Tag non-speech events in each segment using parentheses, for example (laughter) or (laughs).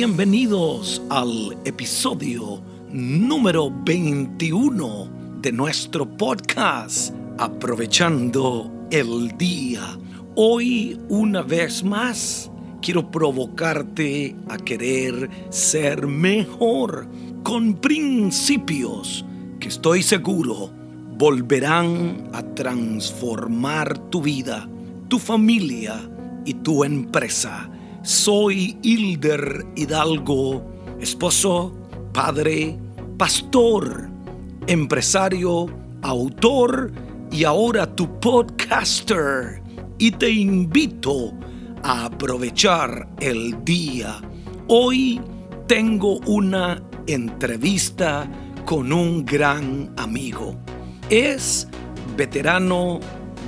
bienvenidos al episodio número 21 de nuestro podcast Aprovechando el Día. Hoy una vez más quiero provocarte a querer ser mejor con principios que estoy seguro volverán a transformar tu vida, tu familia y tu empresa. Soy Hilder Hidalgo, esposo, padre, pastor, empresario, autor y ahora tu podcaster. Y te invito a aprovechar el día. Hoy tengo una entrevista con un gran amigo. Es veterano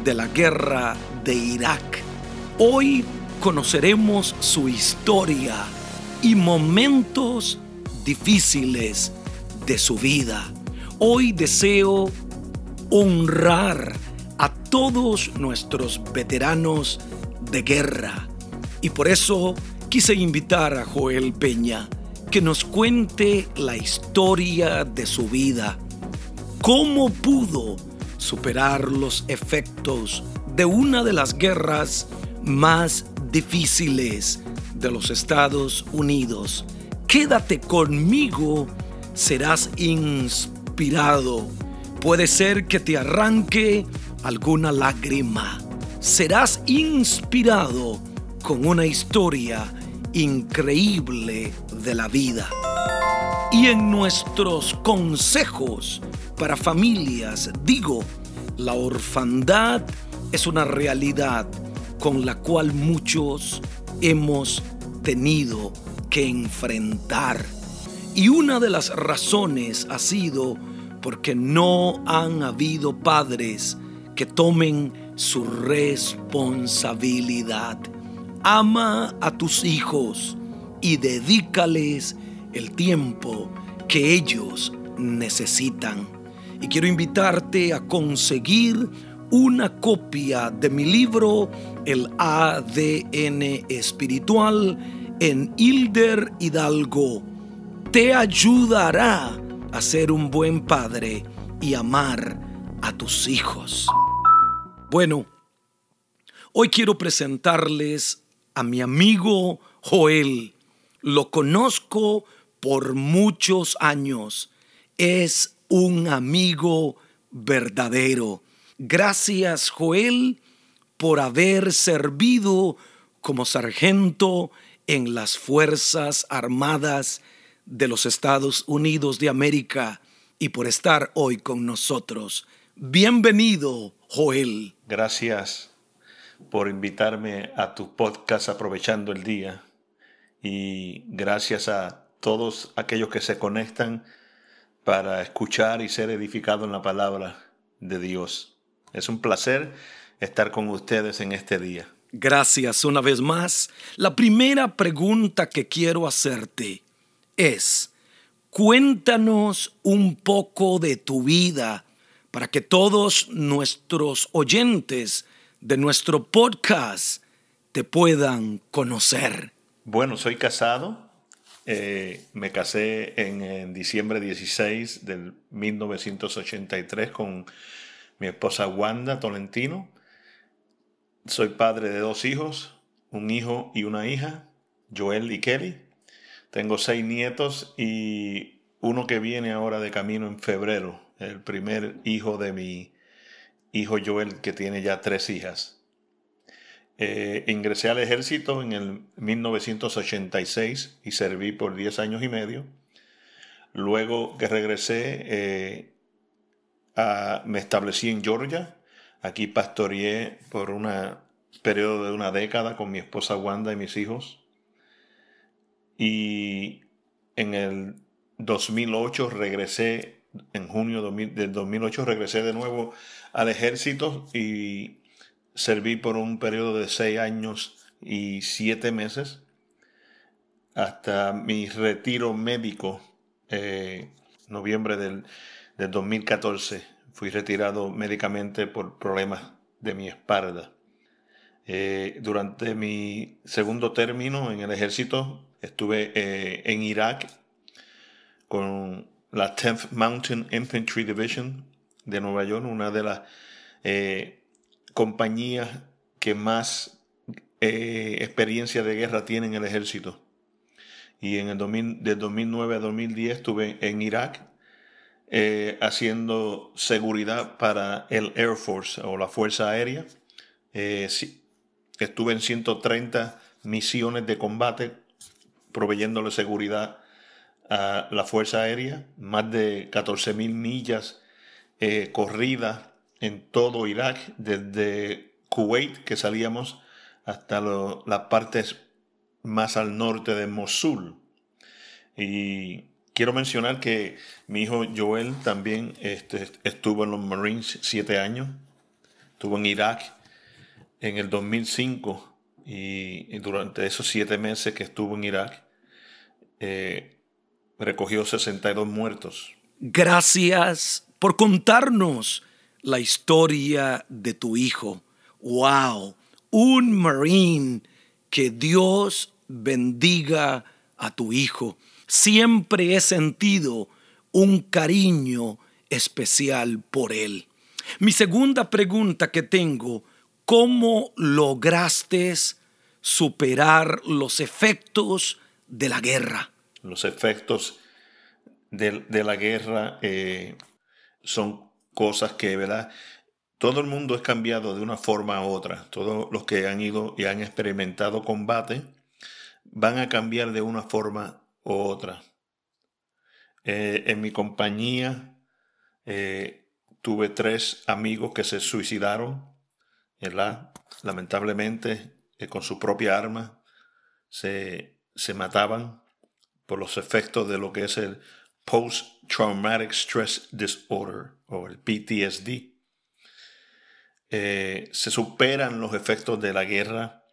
de la guerra de Irak. Hoy conoceremos su historia y momentos difíciles de su vida. Hoy deseo honrar a todos nuestros veteranos de guerra y por eso quise invitar a Joel Peña que nos cuente la historia de su vida cómo pudo superar los efectos de una de las guerras más difíciles de los Estados Unidos. Quédate conmigo, serás inspirado. Puede ser que te arranque alguna lágrima. Serás inspirado con una historia increíble de la vida. Y en nuestros consejos para familias. Digo, la orfandad es una realidad con la cual muchos hemos tenido que enfrentar. Y una de las razones ha sido porque no han habido padres que tomen su responsabilidad. Ama a tus hijos y dedícales el tiempo que ellos necesitan y quiero invitarte a conseguir una copia de mi libro El ADN espiritual en Hilder Hidalgo. Te ayudará a ser un buen padre y amar a tus hijos. Bueno, hoy quiero presentarles a mi amigo Joel. Lo conozco por muchos años. Es un amigo verdadero. Gracias, Joel, por haber servido como sargento en las Fuerzas Armadas de los Estados Unidos de América y por estar hoy con nosotros. Bienvenido, Joel. Gracias por invitarme a tu podcast aprovechando el día y gracias a todos aquellos que se conectan para escuchar y ser edificado en la palabra de Dios. Es un placer estar con ustedes en este día. Gracias una vez más. La primera pregunta que quiero hacerte es, cuéntanos un poco de tu vida para que todos nuestros oyentes de nuestro podcast te puedan conocer. Bueno, soy casado, eh, me casé en, diciembre 16 del 1983 con mi esposa Wanda Tolentino. Soy padre de dos hijos, un hijo y una hija, Joel y Kelly. Tengo seis nietos y uno que viene ahora de camino en febrero, el primer hijo de mi hijo Joel que tiene ya tres hijas. Eh, ingresé al ejército en el 1986 y serví por 10 años y medio. Luego que regresé, eh, me establecí en Georgia. Aquí pastoreé por un periodo de una década con mi esposa Wanda y mis hijos. Y en el 2008 regresé, en junio del 2008 regresé de nuevo al ejército y serví por un periodo de seis años y siete meses hasta mi retiro médico, eh, noviembre del, del 2014. Fui retirado médicamente por problemas de mi espalda. Eh, durante mi segundo término en el ejército estuve eh, en Irak con la 10th Mountain Infantry Division de Nueva York, una de las eh, compañías que más experiencia de guerra tiene en el ejército. Y en el 2000, de 2009 a 2010 estuve en Irak haciendo seguridad para el Air Force o la Fuerza Aérea. Estuve en 130 misiones de combate proveyéndole seguridad a la Fuerza Aérea, más de 14.000 millas eh, corridas en todo Irak, desde Kuwait, que salíamos, hasta las partes más al norte de Mosul. Y quiero mencionar que mi hijo Joel también este, estuvo en los Marines siete años, estuvo en Irak en el 2005 y, durante esos siete meses que estuvo en Irak, eh, recogió 62 muertos. Gracias por contarnos la historia de tu hijo. ¡Wow! Un Marine. Que Dios bendiga a tu hijo. Siempre he sentido un cariño especial por él. Mi segunda pregunta que tengo ¿Cómo lograste superar los efectos de la guerra? Los efectos de, la guerra eh, son cosas que, ¿verdad? Todo el mundo es cambiado de una forma u otra. Todos los que han ido y han experimentado combate van a cambiar de una forma u otra. Eh, en mi compañía eh, tuve tres amigos que se suicidaron Lamentablemente, eh, con su propia arma se, se mataban por los efectos de lo que es el Post-Traumatic Stress Disorder o el PTSD. Se superan los efectos de la guerra.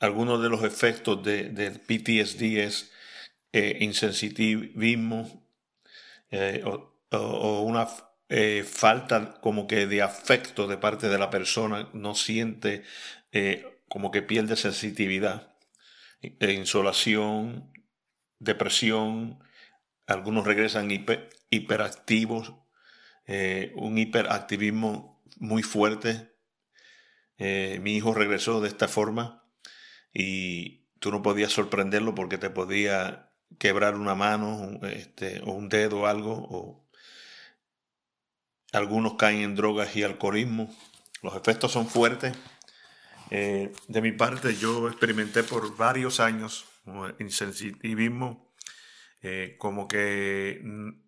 Algunos de los efectos de, del PTSD es insensitivismo o, o, una eh, falta como que de afecto de parte de la persona, no siente eh, como que pierde sensitividad, e insolación, depresión, algunos regresan hiperactivos, eh, un hiperactivismo muy fuerte. mi hijo regresó de esta forma y tú no podías sorprenderlo porque te podía quebrar una mano este, o un dedo o algo o algunos caen en drogas y alcoholismo. Los efectos son fuertes. Eh, de mi parte, yo experimenté por varios años insensitivismo, eh, como que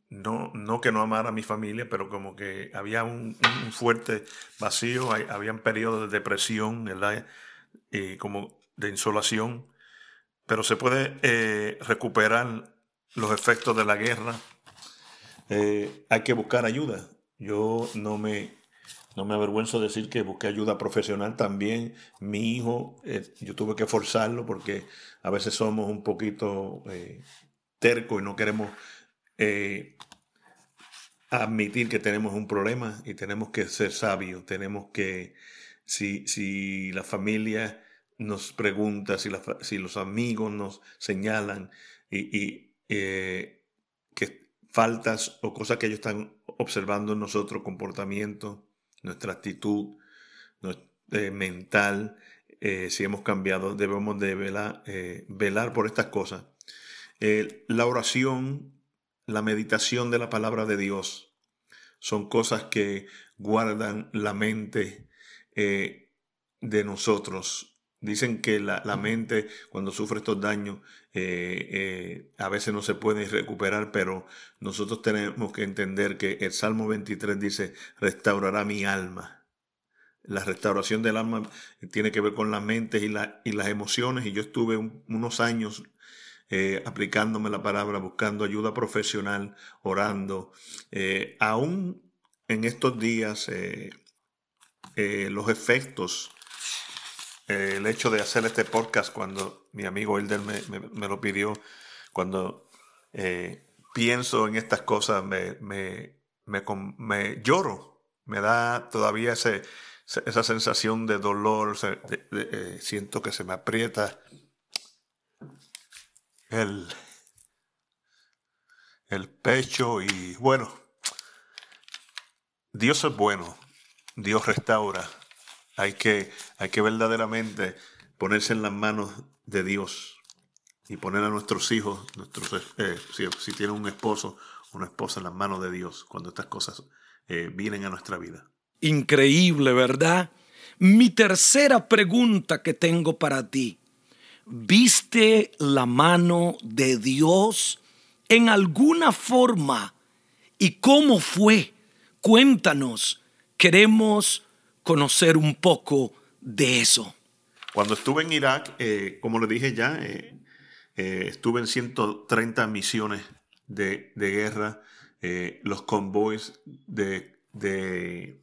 no, no que no amara a mi familia, pero como que había un, fuerte vacío, hay, habían periodos de depresión, ¿verdad? Como de insolación, pero se puede eh, recuperar los efectos de la guerra. hay que buscar ayuda. Yo no me, no me avergüenzo de decir que busqué ayuda profesional también. Mi hijo, eh, yo tuve que forzarlo porque a veces somos un poquito eh, tercos y no queremos eh, admitir que tenemos un problema y tenemos que ser sabios. Tenemos que, si, si la familia nos pregunta, si, los amigos nos señalan y, y que faltas o cosas que ellos están observando en nosotros comportamiento, nuestra actitud eh, mental, eh, si hemos cambiado, debemos de eh, velar por estas cosas. la oración, la meditación de la palabra de Dios son cosas que guardan la mente de nosotros, Dicen que la, mente cuando sufre estos daños eh, eh, a veces no se puede recuperar, pero nosotros tenemos que entender que el Salmo 23 dice, restaurará mi alma. La restauración del alma tiene que ver con la mente y, y las emociones y yo estuve unos años eh, aplicándome la palabra, buscando ayuda profesional, orando. aún en estos días los efectos el hecho de hacer este podcast cuando mi amigo Hilder me, lo pidió, cuando eh, pienso en estas cosas, me, me, lloro, me da todavía ese esa sensación de dolor, eh, siento que se me aprieta el, el pecho y bueno, Dios es bueno, Dios restaura. Hay que, hay que verdaderamente ponerse en las manos de Dios y poner a nuestros hijos, nuestros, eh, si, tienen un esposo, una esposa en las manos de Dios, cuando estas cosas eh, vienen a nuestra vida. Increíble, ¿verdad? Mi tercera pregunta que tengo para ti. ¿Viste la mano de Dios en alguna forma? ¿Y cómo fue? Cuéntanos. Queremos conocer un poco de eso. Cuando estuve en Irak, eh, como le dije ya, eh, estuve en 130 misiones de, guerra, los convoys de, de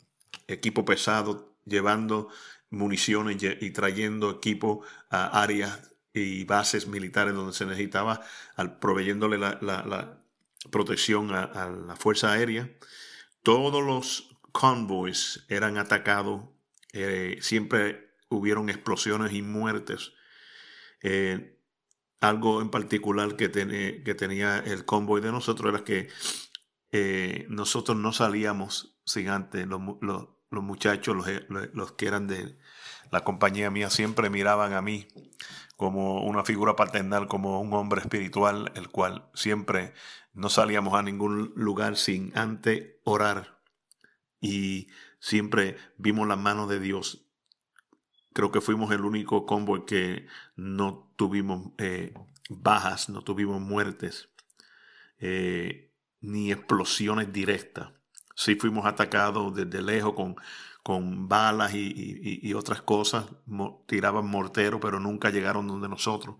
equipo pesado, llevando municiones y trayendo equipo a áreas y bases militares donde se necesitaba, al, proveyéndole la, protección a, la Fuerza Aérea. Todos los convoys eran atacados, eh, siempre hubieron explosiones y muertes. Eh, algo en particular que, tenía el convoy de nosotros era que eh, nosotros no salíamos sin antes los, muchachos, los, que eran de la compañía mía, siempre miraban a mí como una figura paternal, como un hombre espiritual, el cual siempre no salíamos a ningún lugar sin antes orar. Y siempre vimos la mano de Dios. Creo que fuimos el único convoy que no tuvimos eh, bajas, no tuvimos muertes, eh, ni explosiones directas sí fuimos atacados desde lejos con, con balas y, otras cosas, tiraban morteros, pero nunca llegaron donde nosotros.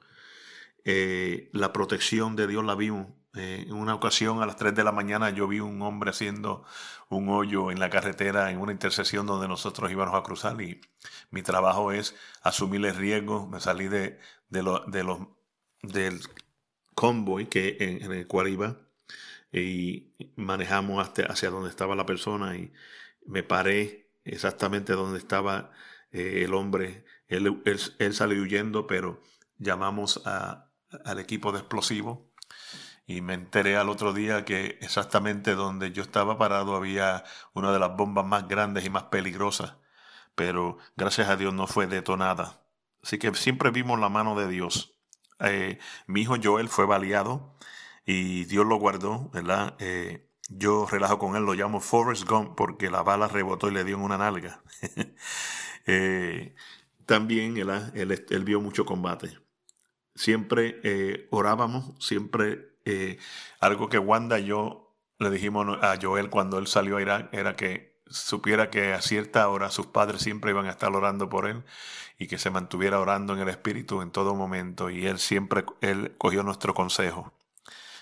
Eh, la protección de Dios la vimos. En una ocasión a las 3 de la mañana yo vi un hombre haciendo un hoyo en la carretera en una intersección donde nosotros íbamos a cruzar y mi trabajo es asumir el riesgo. Me salí de, de, de los, del convoy que, en el cual iba y manejamos hasta hacia donde estaba la persona y me paré exactamente donde estaba eh, el hombre. Él, él, salió huyendo, pero llamamos al equipo de explosivos y me enteré al otro día que exactamente donde yo estaba parado había una de las bombas más grandes y más peligrosas, pero gracias a Dios no fue detonada. Así que siempre vimos la mano de Dios. Eh, mi hijo Joel fue baleado y Dios lo guardó, ¿verdad? Eh, yo relajo con él, lo llamo Forrest Gump porque la bala rebotó y le dio en una nalga. (laughs) Eh, también él, vio mucho combate. Siempre orábamos, siempre algo que Wanda y yo le dijimos a Joel cuando él salió a Irak era que supiera que a cierta hora sus padres siempre iban a estar orando por él y que se mantuviera orando en el Espíritu en todo momento y él siempre, él cogió nuestro consejo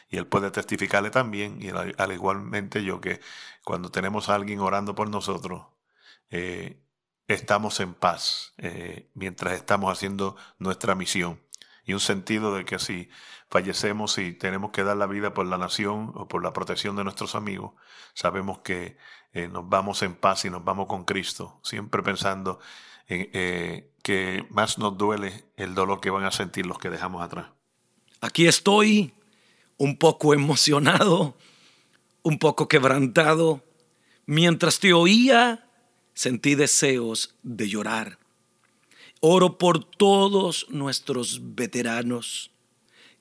y él puede testificarle también, y al, igualmente yo, que cuando tenemos a alguien orando por nosotros, eh, estamos en paz eh, mientras estamos haciendo nuestra misión. Y un sentido de que si fallecemos y tenemos que dar la vida por la nación o por la protección de nuestros amigos, sabemos que eh, nos vamos en paz y nos vamos con Cristo, siempre pensando en, que más nos duele el dolor que van a sentir los que dejamos atrás. Aquí estoy un poco emocionado, un poco quebrantado. Mientras te oía, sentí deseos de llorar. Oro por todos nuestros veteranos.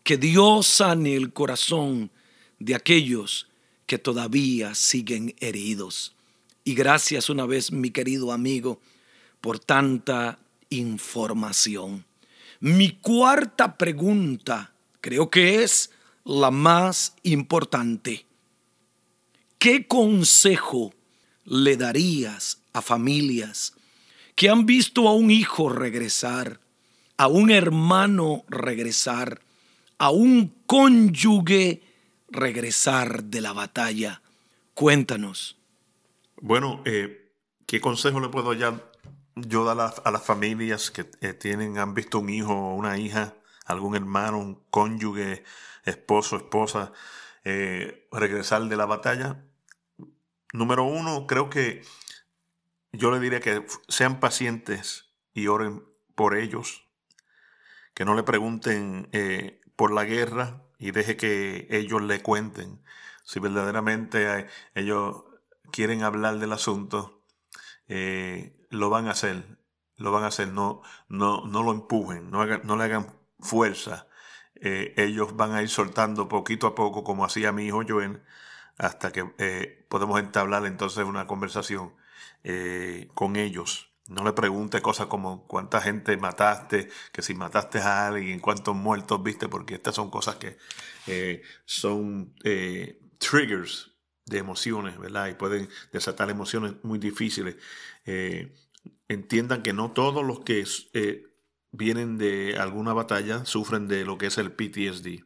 Que Dios sane el corazón de aquellos que todavía siguen heridos. Y gracias una vez, mi querido amigo, por tanta información. Mi cuarta pregunta creo que es la más importante. ¿Qué consejo le darías a familias que han visto a un hijo regresar, a un hermano regresar, a un cónyuge regresar de la batalla? Cuéntanos. Bueno, eh, ¿qué consejo le puedo ya yo dar a, las familias que eh, tienen, han visto un hijo o una hija, algún hermano, un cónyuge esposo, esposa, eh, regresar de la batalla. Número uno, creo que yo le diría que sean pacientes y oren por ellos, que no le pregunten por la guerra y deje que ellos le cuenten si verdaderamente ellos quieren hablar del asunto, eh, lo van a hacer, lo van a hacer, no, no, no lo empujen, no, no le hagan fuerza. Eh, ellos van a ir soltando poquito a poco, como hacía mi hijo Joel, hasta que eh, podemos entablar entonces una conversación con ellos. No le pregunte cosas como cuánta gente mataste, que si mataste a alguien, cuántos muertos viste, porque estas son cosas que son triggers de emociones, ¿verdad? Y pueden desatar emociones muy difíciles. Eh, entiendan que no todos los que eh, vienen de alguna batalla sufren de lo que es el PTSD.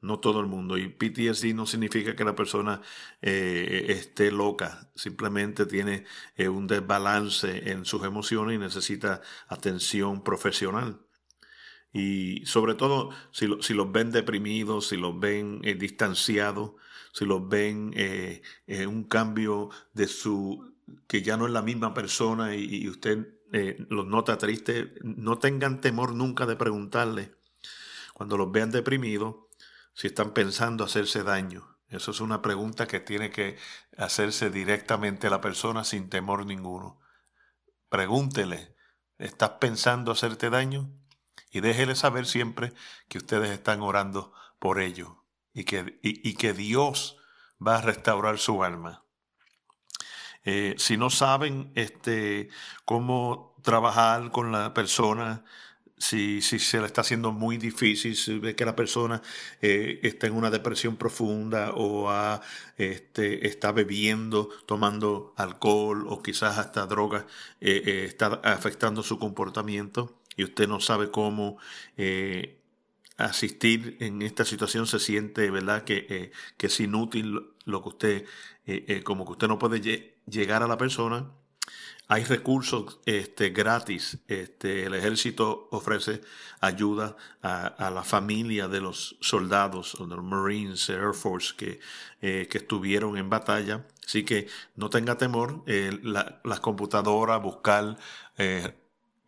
No todo el mundo. Y PTSD no significa que la persona eh, esté loca. Simplemente tiene un desbalance en sus emociones y necesita atención profesional. Y sobre todo, si, si los ven deprimidos, si los ven distanciados, si los ven eh, un cambio de su, que ya no es la misma persona y, usted eh, los nota triste, no tengan temor nunca de preguntarle cuando los vean deprimidos si están pensando hacerse daño. Eso es una pregunta que tiene que hacerse directamente a la persona sin temor ninguno. Pregúntele, ¿estás pensando hacerte daño? Y déjele saber siempre que ustedes están orando por ello y que, y, que Dios va a restaurar su alma. Eh, si no saben este, cómo trabajar con la persona, si, si, se le está haciendo muy difícil, si ve que la persona eh, está en una depresión profunda o este, está bebiendo, tomando alcohol o quizás hasta drogas, eh, está afectando su comportamiento y usted no sabe cómo asistir en esta situación se siente, ¿verdad?, que, eh, que es inútil lo que usted, eh, eh, como que usted no puede llegar a la persona. Hay recursos este, gratis. Este, el ejército ofrece ayuda a, la familia de los soldados, de los Marines, Air Force, que, que estuvieron en batalla. Así que no tenga temor. las computadoras, buscar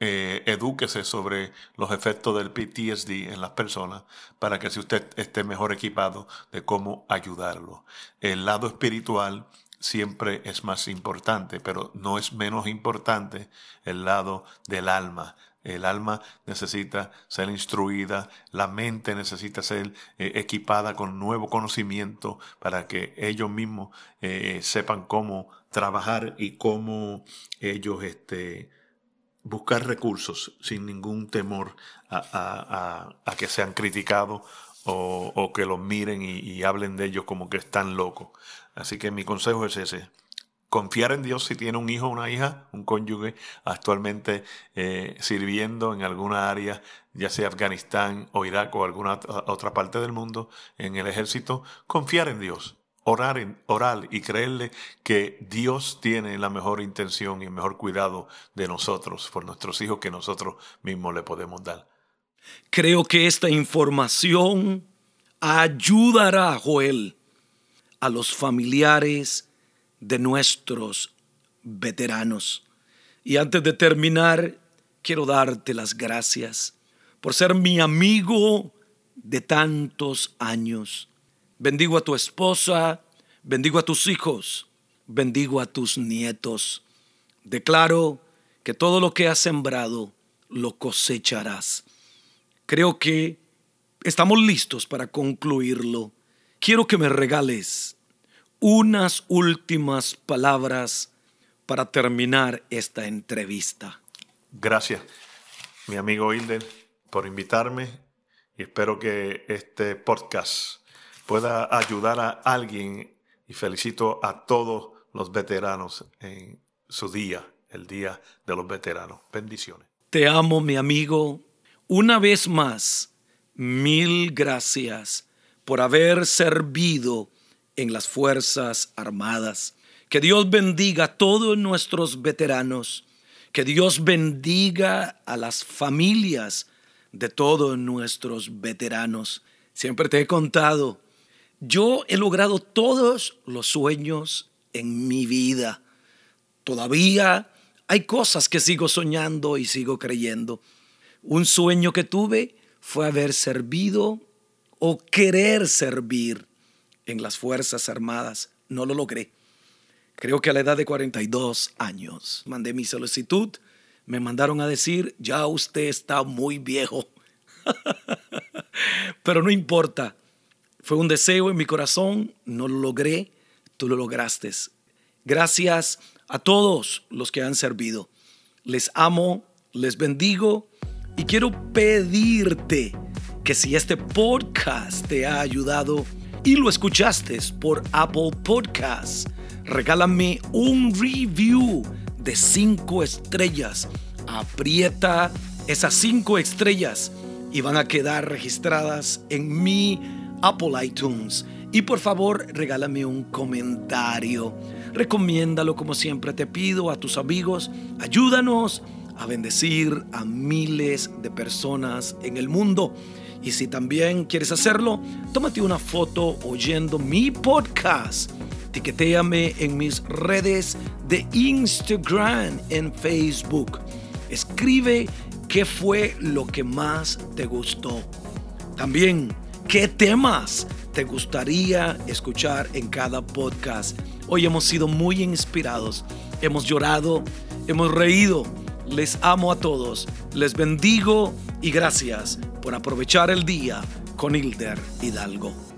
eh, edúquese sobre los efectos del PTSD en las personas para que si usted esté mejor equipado de cómo ayudarlo. El lado espiritual siempre es más importante, pero no es menos importante el lado del alma. El alma necesita ser instruida, la mente necesita ser eh, equipada con nuevo conocimiento para que ellos mismos eh, sepan cómo trabajar y cómo ellos este, buscar recursos sin ningún temor a, que sean criticados o, que los miren y, hablen de ellos como que están locos. Así que mi consejo es ese. Confiar en Dios si tiene un hijo o una hija, un cónyuge actualmente eh, sirviendo en alguna área, ya sea Afganistán o Irak o alguna otra parte del mundo, en el ejército. Confiar en Dios orar, orar y creerle que Dios tiene la mejor intención y el mejor cuidado de nosotros, por nuestros hijos que nosotros mismos le podemos dar. Creo que esta información ayudará, Joel, a los familiares de nuestros veteranos. Y antes de terminar, quiero darte las gracias por ser mi amigo de tantos años Bendigo a tu esposa, bendigo a tus hijos, bendigo a tus nietos. Declaro que todo lo que has sembrado lo cosecharás. Creo que estamos listos para concluirlo. Quiero que me regales unas últimas palabras para terminar esta entrevista. Gracias, mi amigo Hilder, por invitarme y espero que este podcast pueda ayudar a alguien y felicito a todos los veteranos en su día, el Día de los Veteranos. Bendiciones. Te amo, mi amigo. Una vez más, mil gracias por haber servido en las Fuerzas Armadas. Que Dios bendiga a todos nuestros veteranos. Que Dios bendiga a las familias de todos nuestros veteranos. Siempre te he contado yo he logrado todos los sueños en mi vida. Todavía hay cosas que sigo soñando y sigo creyendo. Un sueño que tuve fue haber servido o querer servir en las Fuerzas Armadas. No lo logré. Creo que a la edad de 42 años mandé mi solicitud. Me mandaron a decir, ya usted está muy viejo. (laughs) Pero no importa. Fue un deseo en mi corazón, no lo logré, tú lo lograste. Gracias a todos los que han servido. Les amo, les bendigo y quiero pedirte que si este podcast te ha ayudado y lo escuchaste por Apple Podcasts, regálame un review de cinco estrellas. Aprieta esas cinco estrellas y van a quedar registradas en mi Apple iTunes. Y por favor, regálame un comentario. Recomiéndalo como siempre te pido a tus amigos. Ayúdanos a bendecir a miles de personas en el mundo. Y si también quieres hacerlo, tómate una foto oyendo mi podcast. Etiquetéame en mis redes de Instagram, en Facebook. Escribe qué fue lo que más te gustó. También ¿Qué temas te gustaría escuchar en cada podcast? Hoy hemos sido muy inspirados, hemos llorado, hemos reído. Les amo a todos, les bendigo y gracias por aprovechar el día con Hilder Hidalgo.